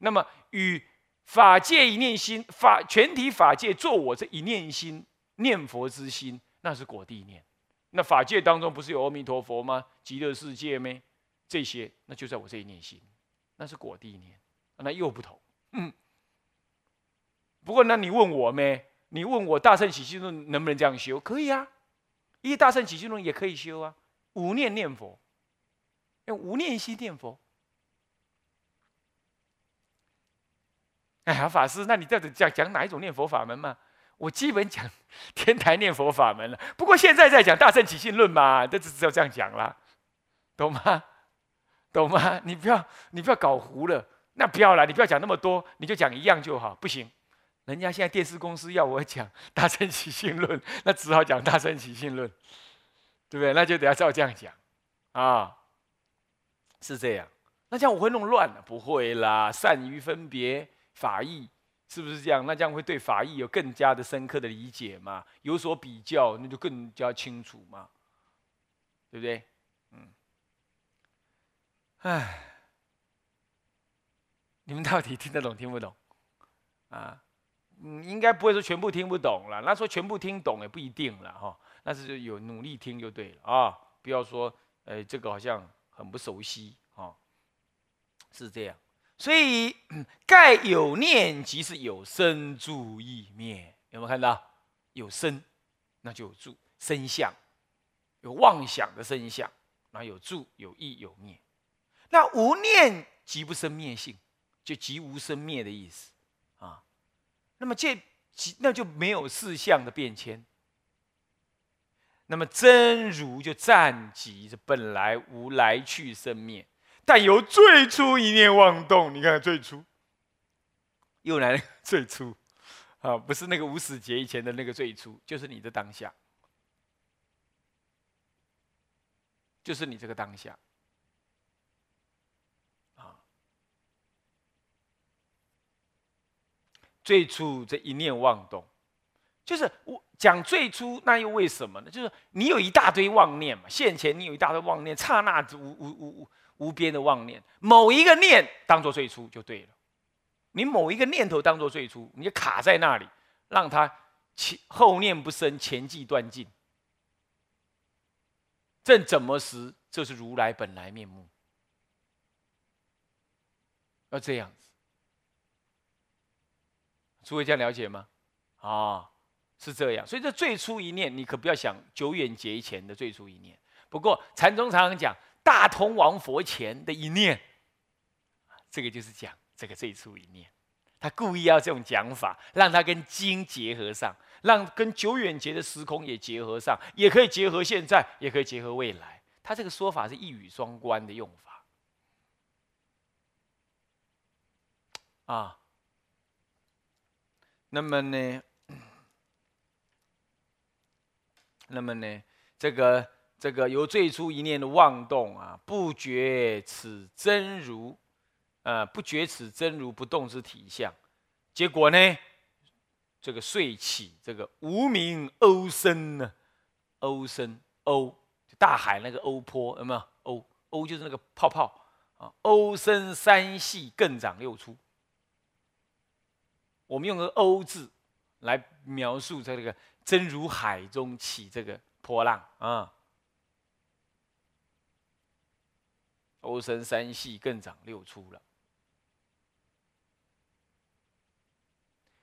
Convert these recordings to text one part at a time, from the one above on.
那么与法界一念心，法全体法界做我这一念心念佛之心，那是果地念。那法界当中不是有阿弥陀佛吗？极乐世界咩？这些那就在我这一念心，那是果地念，那又不同。嗯。不过那你问我咩？你问我大圣起心论能不能这样修？可以啊，一大圣起心论也可以修啊。无念念佛，用无念心念佛。哎呀，法师，那你到底讲讲哪一种念佛法门嘛？我基本讲天台念佛法门了。不过现在在讲大圣起信论嘛，这只只有这样讲了，懂吗？懂吗？你不要你不要搞糊了，那不要了，你不要讲那么多，你就讲一样就好。不行，人家现在电视公司要我讲 大圣起信论，那只好讲大圣起信论，对不对？那就得要照这样讲啊，是这样。那这样我会弄乱了？不会啦，善于分别。法义是不是这样？那这样会对法义有更加的深刻的理解嘛？有所比较，那就更加清楚嘛，对不对？嗯，哎，你们到底听得懂听不懂？啊，嗯，应该不会说全部听不懂了。那说全部听懂也不一定了哈。那是有努力听就对了啊，不要说，哎，这个好像很不熟悉哈，是这样。所以，盖有念即是有生住意灭，有没有看到？有生，那就有住生相；有妄想的生相，那有住有意有灭。那无念即不生灭性，就即无生灭的意思啊。那么这即那就没有四相的变迁。那么真如就暂即本来无来去生灭。但由最初一念妄动，你看最初。又来了。最初。啊，不是那个无始劫以前的那个最初，就是你的当下，就是你这个当下。啊。最初这一念妄动，就是我讲最初，那又为什么呢？就是你有一大堆妄念嘛，现前你有一大堆妄念，刹那无无无无。无边的妄念，某一个念当做最初就对了。你某一个念头当做最初，你就卡在那里，让它前后念不生，前际断尽。正怎么时，这是如来本来面目。要这样子，诸位这样了解吗？啊，是这样。所以这最初一念，你可不要想久远劫前的最初一念。不过禅宗常常讲。大通王佛前的一念，这个就是讲这个最初一念，他故意要这种讲法，让他跟经结合上，让跟久远劫的时空也结合上，也可以结合现在，也可以结合未来。他这个说法是一语双关的用法啊。那么呢，那么呢，这个。这个由最初一念的妄动啊，不觉此真如，呃，不觉此真如不动之体相，结果呢，这个睡起这个无名欧声呢，鸥声欧，大海那个欧波有没有？欧欧就是那个泡泡啊，鸥声三系更长六出。我们用个欧字来描述在这个真如海中起这个波浪啊。欧生三系更长六出了，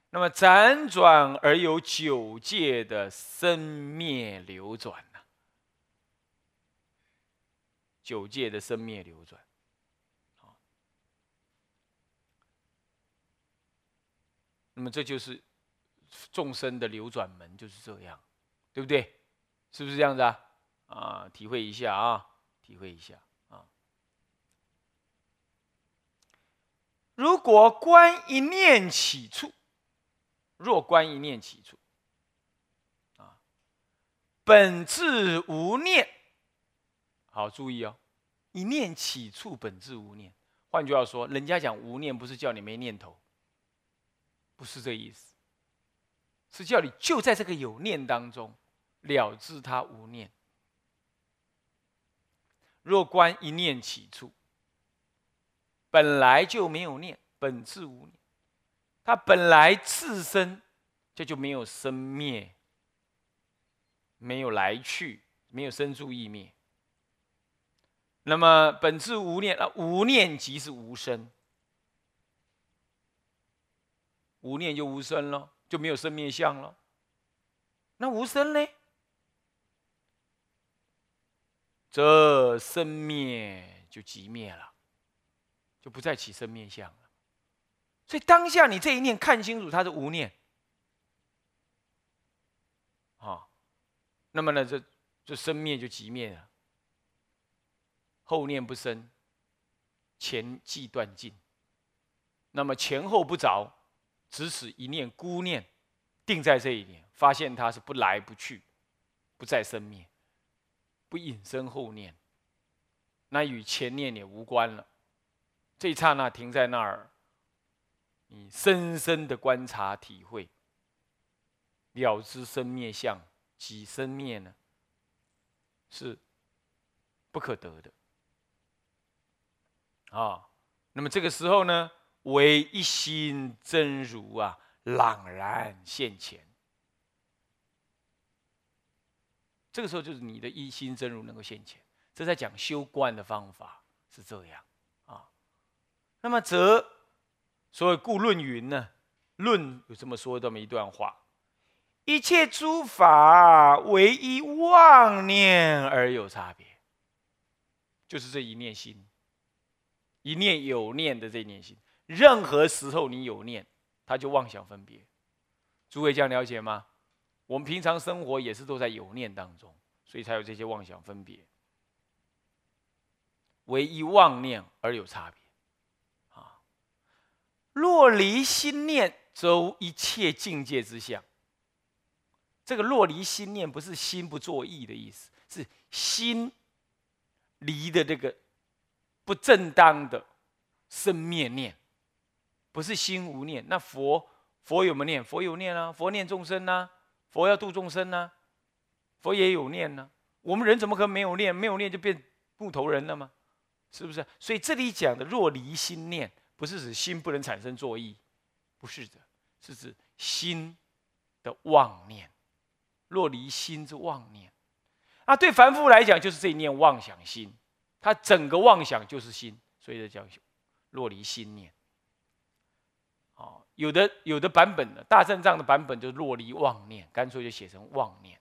那么辗转而有九界的生灭流转呢？九界的生灭流转，那么这就是众生的流转门，就是这样，对不对？是不是这样子啊？啊，体会一下啊，体会一下啊。如果观一念起处，若观一念起处，啊，本质无念。好，注意哦，一念起处本质无念。换句话说，人家讲无念，不是叫你没念头，不是这意思，是叫你就在这个有念当中了知它无念。若观一念起处。本来就没有念，本质无念，它本来自身这就没有生灭，没有来去，没有生住意灭。那么本质无念啊，无念即是无生，无念就无生喽，就没有生灭相了。那无生呢？这生灭就即灭了，就不再起生灭相了。所以当下你这一念看清楚，它是无念，啊，那么呢，这这生灭就即灭了。后念不生，前即断尽。那么前后不着，只此一念孤念定在这一点，发现它是不来不去，不再生灭，不引生后念，那与前念也无关了。这一刹那停在那儿，你深深的观察体会，了知生灭相即生灭呢，是不可得的。啊，那么这个时候呢，唯一心真如啊，朗然现前。这个时候就是你的一心真如能够现前，这在讲修观的方法是这样啊。那么则，所谓故论云呢，论有这么说这么一段话：一切诸法唯一妄念而有差别，就是这一念心。一念有念的这念心，任何时候你有念，他就妄想分别。诸位这样了解吗？我们平常生活也是都在有念当中，所以才有这些妄想分别。唯一妄念而有差别。啊，若离心念，则无一切境界之相。这个若离心念，不是心不作意的意思，是心离的这个。不正当的生灭念，不是心无念。那佛佛有没有念？佛有念啊，佛念众生呢，佛要度众生呢，佛也有念呢。我们人怎么可能没有念？没有念就变木头人了吗？是不是？所以这里讲的若离心念，不是指心不能产生作意，不是的，是指心的妄念。若离心之妄念，啊，对凡夫来讲，就是这一念妄想心。他整个妄想就是心，所以叫若离心念。有的有的版本的大正藏的版本就是落离妄念，干脆就写成妄念，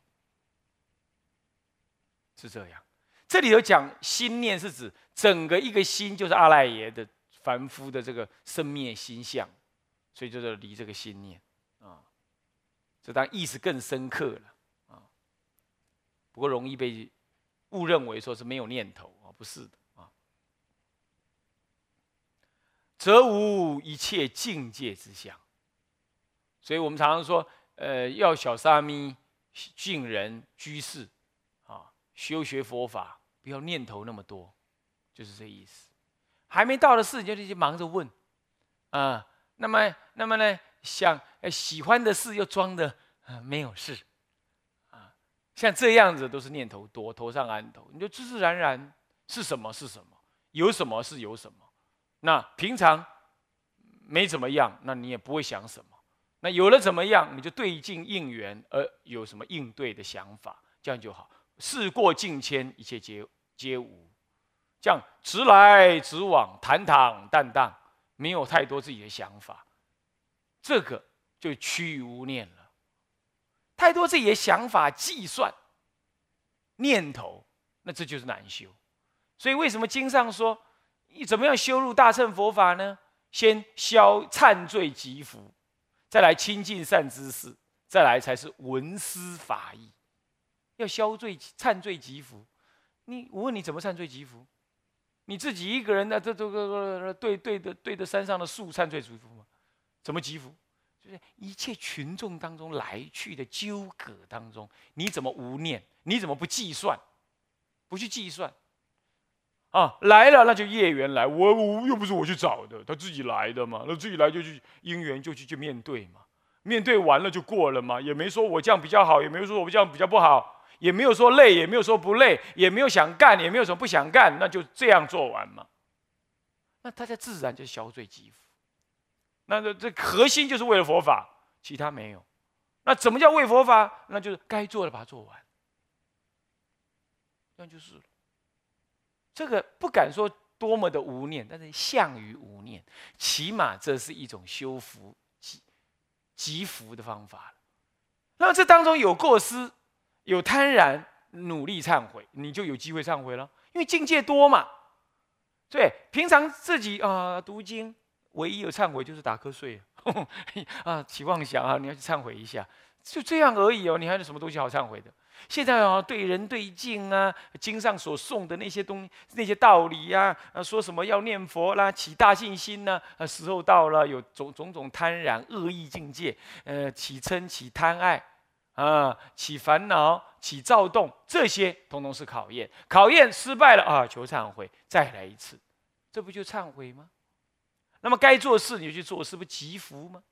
是这样。这里头讲心念是指整个一个心，就是阿赖耶的凡夫的这个生灭心相，所以就是离这个心念啊，这当意思更深刻了啊。不过容易被误认为说是没有念头啊。不是的啊，则无一切境界之相。所以我们常常说，呃，要小沙弥、敬人、居士啊，修学佛法，不要念头那么多，就是这意思。还没到的事，就就忙着问啊。那么，那么呢，想喜欢的事又装的没有事啊。像这样子都是念头多，头上安头，你就自自然然。是什么是什么？有什么是有什么？那平常没怎么样，那你也不会想什么。那有了怎么样，你就对镜应缘，而有什么应对的想法，这样就好。事过境迁，一切皆皆无，这样直来直往，坦坦荡荡，没有太多自己的想法，这个就趋于无念了。太多自己的想法、计算、念头，那这就是难修。所以，为什么经上说，你怎么样修入大乘佛法呢？先消忏罪积福，再来亲近善知识，再来才是闻思法义。要消罪忏罪积福，你我问你怎么忏罪积福？你自己一个人的这这个对对的对着山上的树忏罪积福吗？怎么积福？就是一切群众当中来去的纠葛当中，你怎么无念？你怎么不计算？不去计算？啊，来了那就业缘来，我我又不是我去找的，他自己来的嘛，那自己来就去因缘就去去面对嘛，面对完了就过了嘛，也没说我这样比较好，也没有说我这样比较不好，也没有说累，也没有说不累，也没有想干，也没有什么不想干，那就这样做完嘛，那大家自然就消罪积福，那这这核心就是为了佛法，其他没有。那怎么叫为佛法？那就是该做的把它做完，那就是了。这个不敢说多么的无念，但是向于无念，起码这是一种修福积积福的方法那么这当中有过失，有贪婪，努力忏悔，你就有机会忏悔了，因为境界多嘛。对，平常自己啊读经，唯一有忏悔就是打瞌睡。啊，起妄想啊！你要去忏悔一下，就这样而已哦。你还有什么东西好忏悔的？现在啊，对人对境啊，经上所诵的那些东那些道理呀，啊，说什么要念佛啦，起大信心呢？啊，时候到了，有种种种贪婪恶意境界，呃，起嗔起贪爱啊，起烦恼起躁动，这些统统是考验。考验失败了啊，求忏悔，再来一次，这不就忏悔吗？那么该做事你就去做，是不是积福吗？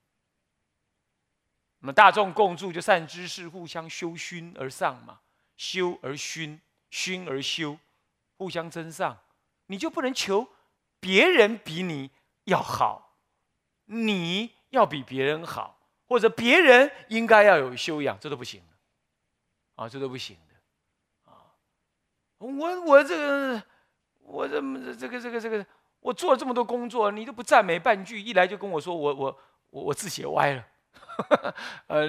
那么大众共住就善知识互相修熏而上嘛，修而熏，熏而修，互相增上。你就不能求别人比你要好，你要比别人好，或者别人应该要有修养，这都不行啊，这都不行的啊。我我这个我这么这个这个这个。我做了这么多工作，你都不赞美半句，一来就跟我说我我我我字写歪了，呃，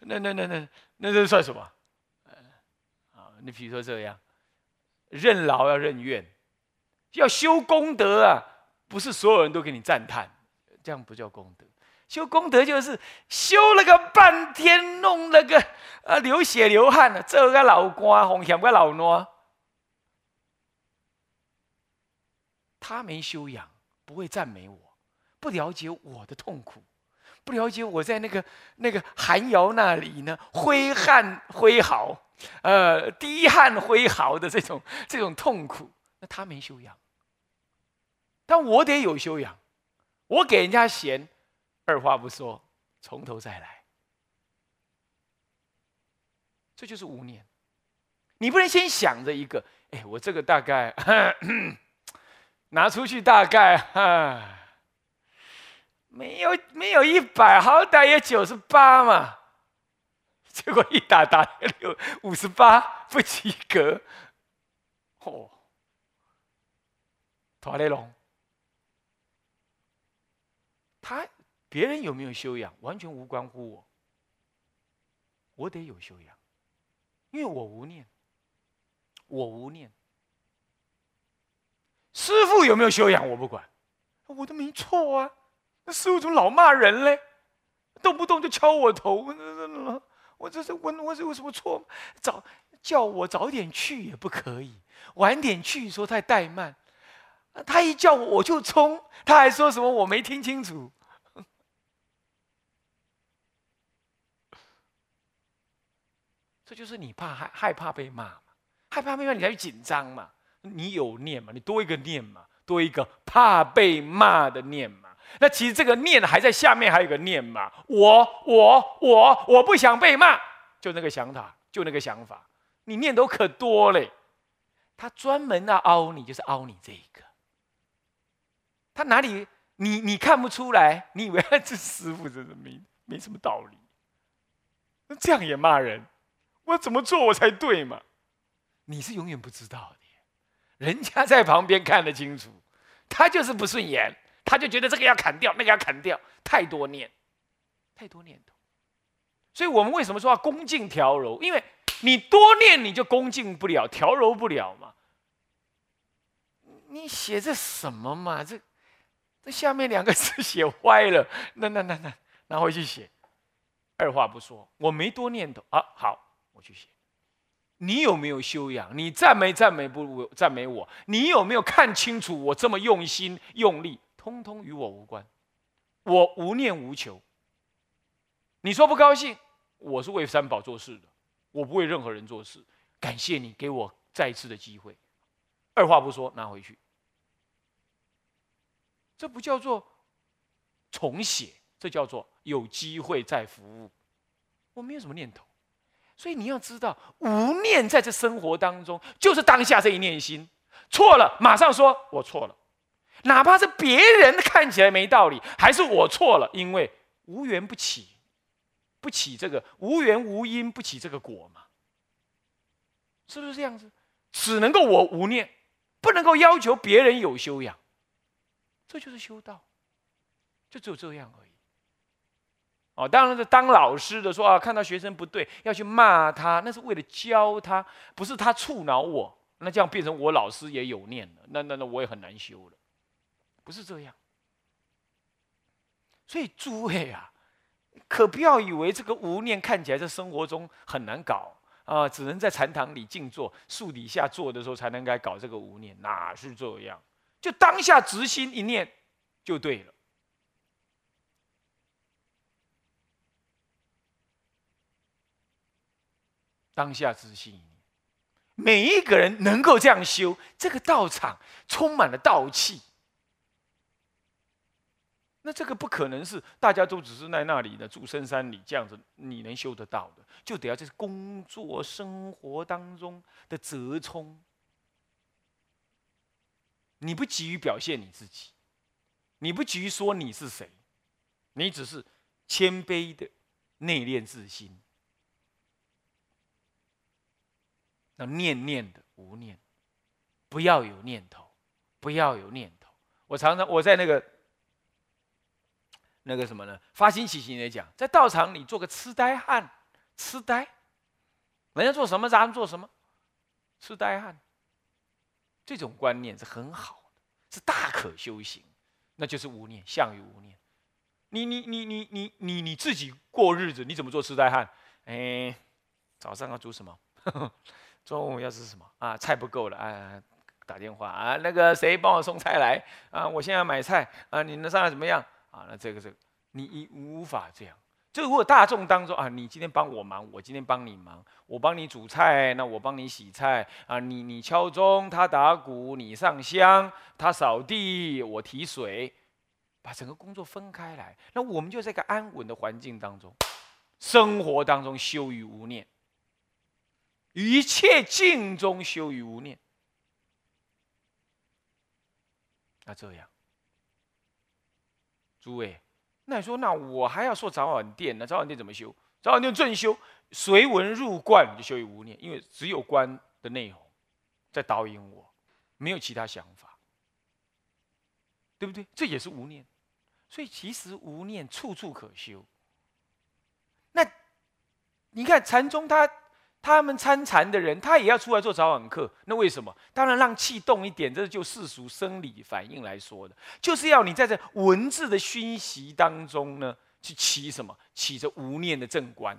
那那那那那这算什么？啊，你比如说这样，任劳要任怨，要修功德啊，不是所有人都给你赞叹，这样不叫功德。修功德就是修了个半天，弄了个啊流血流汗的，这个老官，红险个老孬。他没修养，不会赞美我，不了解我的痛苦，不了解我在那个那个寒窑那里呢，挥汗挥毫，呃，滴汗挥毫的这种 这种痛苦，那他没修养。但我得有修养，我给人家嫌，二话不说，从头再来，这就是无念。你不能先想着一个，哎，我这个大概。拿出去大概哈，没有没有一百，好歹也九十八嘛。结果一打打六五十八，不及格。嚯！陶雷龙，他别人有没有修养，完全无关乎我。我得有修养，因为我无念，我无念。师傅有没有修养？我不管，我都没错啊。那师傅怎么老骂人嘞？动不动就敲我头，我这是我我是有什么错？早叫我早点去也不可以，晚点去说太怠慢。他一叫我我就冲，他还说什么我没听清楚。这就是你怕害害怕被骂嘛？害怕被骂你才去紧张嘛？你有念嘛？你多一个念嘛？多一个怕被骂的念嘛？那其实这个念还在下面，还有个念嘛？我我我我不想被骂，就那个想法，就那个想法。你念都可多嘞。他专门要凹你，就是凹你这一个。他哪里你你看不出来？你以为这师傅真的没没什么道理？那这样也骂人？我怎么做我才对嘛？你是永远不知道的。人家在旁边看得清楚，他就是不顺眼，他就觉得这个要砍掉，那个要砍掉，太多念，太多念头。所以我们为什么说要恭敬调柔？因为你多念，你就恭敬不了，调柔不了嘛。你写这什么嘛？这这下面两个字写歪了，那那那那拿回去写。二话不说，我没多念头啊，好，我去写。你有没有修养？你赞美赞美不赞美我？你有没有看清楚我这么用心用力？通通与我无关，我无念无求。你说不高兴，我是为三宝做事的，我不为任何人做事。感谢你给我再一次的机会，二话不说拿回去。这不叫做重写，这叫做有机会再服务。我没有什么念头。所以你要知道，无念在这生活当中，就是当下这一念心错了，马上说我错了。哪怕是别人看起来没道理，还是我错了，因为无缘不起，不起这个无缘无因不起这个果嘛，是不是这样子？只能够我无念，不能够要求别人有修养，这就是修道，就只有这样而已。哦，当然是当老师的说啊，看到学生不对要去骂他，那是为了教他，不是他触恼我，那这样变成我老师也有念了，那那那我也很难修了，不是这样。所以诸位啊，可不要以为这个无念看起来在生活中很难搞啊，只能在禅堂里静坐、树底下坐的时候才能该搞这个无念，哪是这样？就当下执心一念就对了。当下自信，每一个人能够这样修，这个道场充满了道气。那这个不可能是大家都只是在那里的住深山里这样子，你能修得到的，就得要在工作生活当中的折冲。你不急于表现你自己，你不急于说你是谁，你只是谦卑的内敛自心。那念念的无念，不要有念头，不要有念头。我常常我在那个那个什么呢？发心起行也讲，在道场里做个痴呆汉，痴呆，人家做什么咱们做什么，痴呆汉。这种观念是很好的，是大可修行，那就是无念，相于无念。你你你你你你你自己过日子，你怎么做痴呆汉？哎，早上要煮什么？中午要吃什么啊？菜不够了啊！打电话啊，那个谁帮我送菜来啊？我现在买菜啊，你能上来怎么样啊？那这个这个，你无法这样。就如果大众当中啊，你今天帮我忙，我今天帮你忙，我帮你煮菜，那我帮你洗菜啊，你你敲钟，他打鼓，你上香，他扫地，我提水，把整个工作分开来，那我们就在一个安稳的环境当中，生活当中修于无念。一切静中修于无念，那这样，诸位，那你说，那我还要说早晚殿那早晚殿怎么修？早晚殿正修，随文入观就修于无念，因为只有观的内容在导引我，没有其他想法，对不对？这也是无念，所以其实无念处处可修。那你看禅宗他。他们参禅的人，他也要出来做早晚课。那为什么？当然让气动一点，这是就世俗生理反应来说的，就是要你在这文字的熏习当中呢，去起什么？起着无念的正观。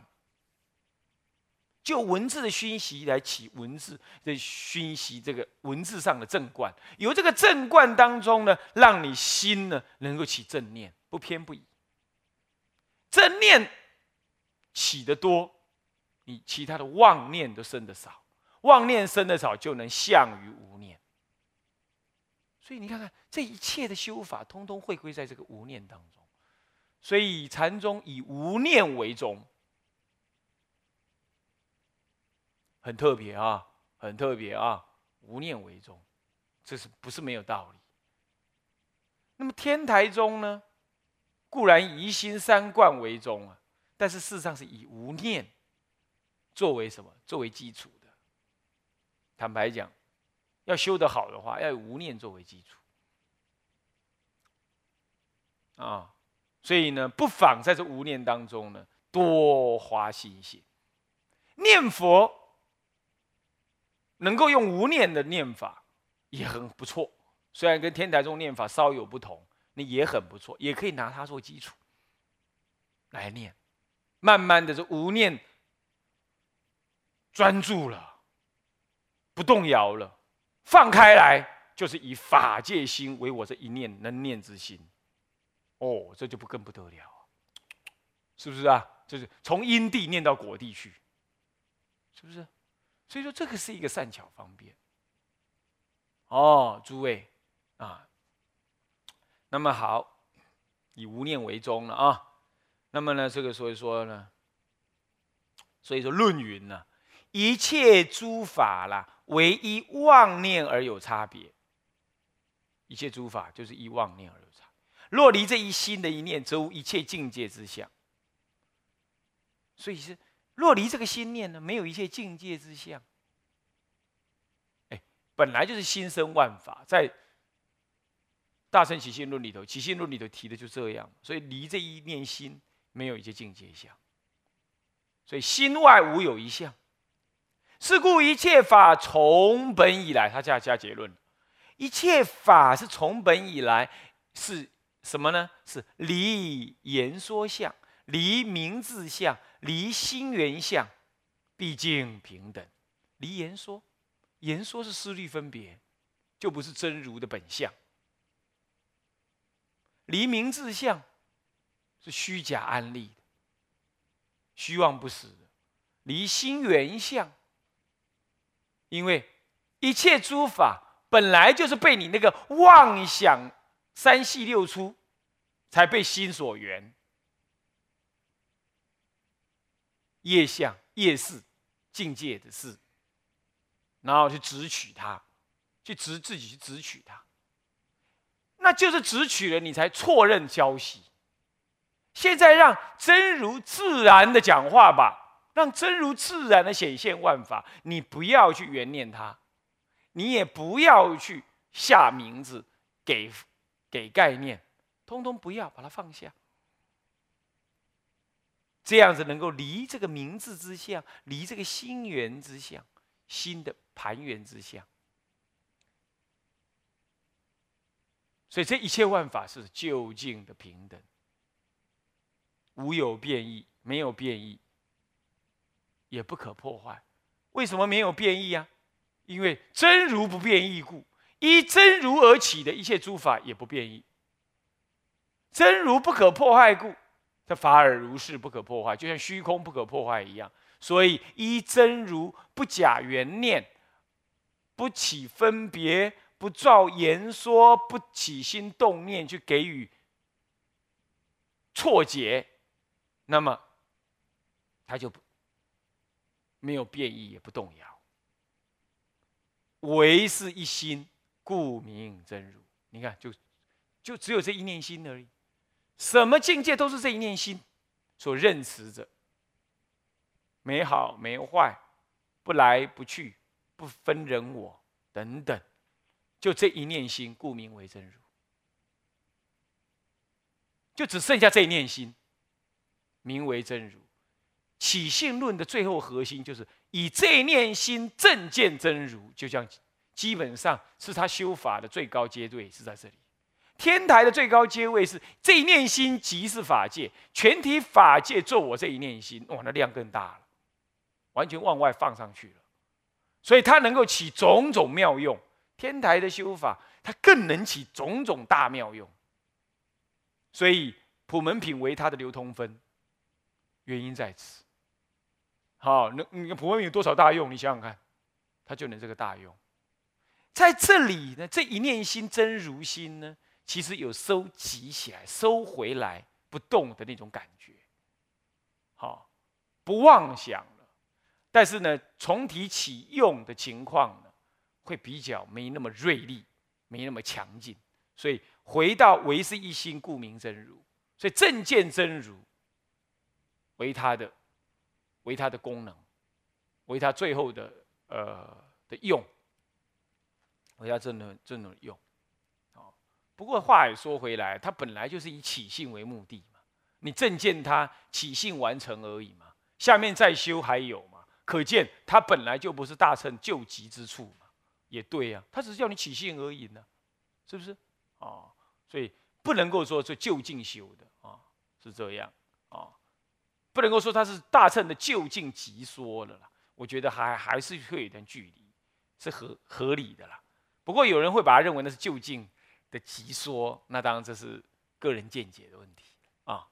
就文字的熏习来起文字的熏习，这个文字上的正观，由这个正观当中呢，让你心呢能够起正念，不偏不倚。正念起得多。你其他的妄念都生的少，妄念生的少，就能相于无念。所以你看看这一切的修法，通通会归在这个无念当中。所以禅宗以无念为宗，很特别啊，很特别啊，无念为宗，这是不是没有道理？那么天台宗呢，固然以心三观为宗啊，但是事实上是以无念。作为什么？作为基础的。坦白讲，要修得好的话，要有无念作为基础。啊，所以呢，不妨在这无念当中呢，多花心血，念佛，能够用无念的念法，也很不错。虽然跟天台宗念法稍有不同，那也很不错，也可以拿它做基础来念。慢慢的，这无念。专注了，不动摇了，放开来，就是以法界心为我这一念能念之心。哦，这就不更不得了，是不是啊？就是从因地念到果地去，是不是？所以说这个是一个善巧方便。哦，诸位啊，那么好，以无念为宗了啊。那么呢，这个所以说呢，所以说论云呢。一切诸法啦，唯一妄念而有差别。一切诸法就是依妄念而有差。若离这一心的一念，则无一切境界之相。所以是若离这个心念呢，没有一切境界之相。哎，本来就是心生万法，在《大乘起信论》里头，《起信论》里头提的就这样。所以离这一念心，没有一切境界相。所以心外无有一相。是故一切法从本以来，他加加结论：一切法是从本以来是什么呢？是离言说相，离名字相，离心缘相，毕竟平等。离言说，言说是思虑分别，就不是真如的本相。离名字相是虚假安立的，虚妄不实的。离心缘相。因为一切诸法本来就是被你那个妄想三系六出，才被心所缘，业相、业事、境界的事，然后去执取它，去执自己去执取它，那就是执取了，你才错认消息。现在让真如自然的讲话吧。让真如自然的显现万法，你不要去缘念它，你也不要去下名字，给给概念，通通不要，把它放下。这样子能够离这个名字之相，离这个心缘之相，心的盘缘之相。所以这一切万法是究竟的平等，无有变异，没有变异。也不可破坏，为什么没有变异啊？因为真如不变异故，依真如而起的一切诸法也不变异。真如不可破坏故，这法尔如是不可破坏，就像虚空不可破坏一样。所以依真如不假缘念，不起分别，不造言说，不起心动念去给予错解，那么他就不。没有变异，也不动摇，唯是一心，故名真如。你看，就就只有这一念心而已，什么境界都是这一念心所认识着，没好没坏，不来不去，不分人我等等，就这一念心，故名为真如。就只剩下这一念心，名为真如。起信论的最后核心就是以这念心正见真如，就像基本上是他修法的最高阶位是在这里。天台的最高阶位是这一念心即是法界，全体法界做我这一念心，哇，那量更大了，完全往外放上去了。所以它能够起种种妙用。天台的修法，它更能起种种大妙用。所以普门品为它的流通分，原因在此。好，那你看普门品有多少大用？你想想看，它就能这个大用。在这里呢，这一念心真如心呢，其实有收集起来、收回来不动的那种感觉。好，不妄想了，但是呢，重提起用的情况呢，会比较没那么锐利，没那么强劲。所以回到唯是一心，故名真如。所以正见真如为他的。为它的功能，为它最后的呃的用，为它真的真的用，啊。不过话也说回来，它本来就是以起性为目的嘛。你正见它起性完成而已嘛，下面再修还有嘛。可见它本来就不是大乘救急之处嘛。也对呀，它只是叫你起性而已呢，是不是？啊，所以不能够说是就近修的啊，是这样。不能够说它是大乘的就近极说了啦，我觉得还还是会有一段距离，是合合理的啦。不过有人会把它认为那是就近的极说，那当然这是个人见解的问题啊。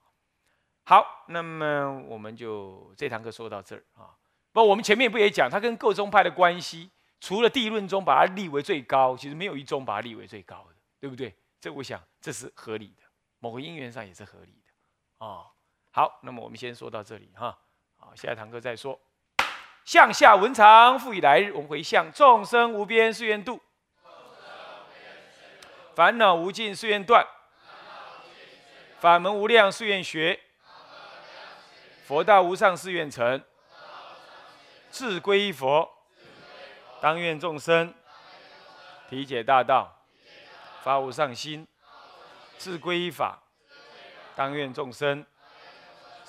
好，那么我们就这堂课说到这儿啊。不，我们前面不也讲，它跟各宗派的关系，除了地论中把它立为最高，其实没有一宗把它立为最高的，对不对？这我想这是合理的，某个因缘上也是合理的啊。好，那么我们先说到这里哈。好，下一堂课再说。向下文长，复以来日，我们回向众生无边誓愿度。烦恼无尽誓愿断，法门无量誓愿学，佛道无上誓愿成。自归依佛，当愿众生体解大道，发无上心；自归依法，当愿众生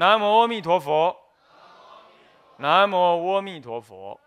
南无阿弥陀佛。南无阿弥陀佛。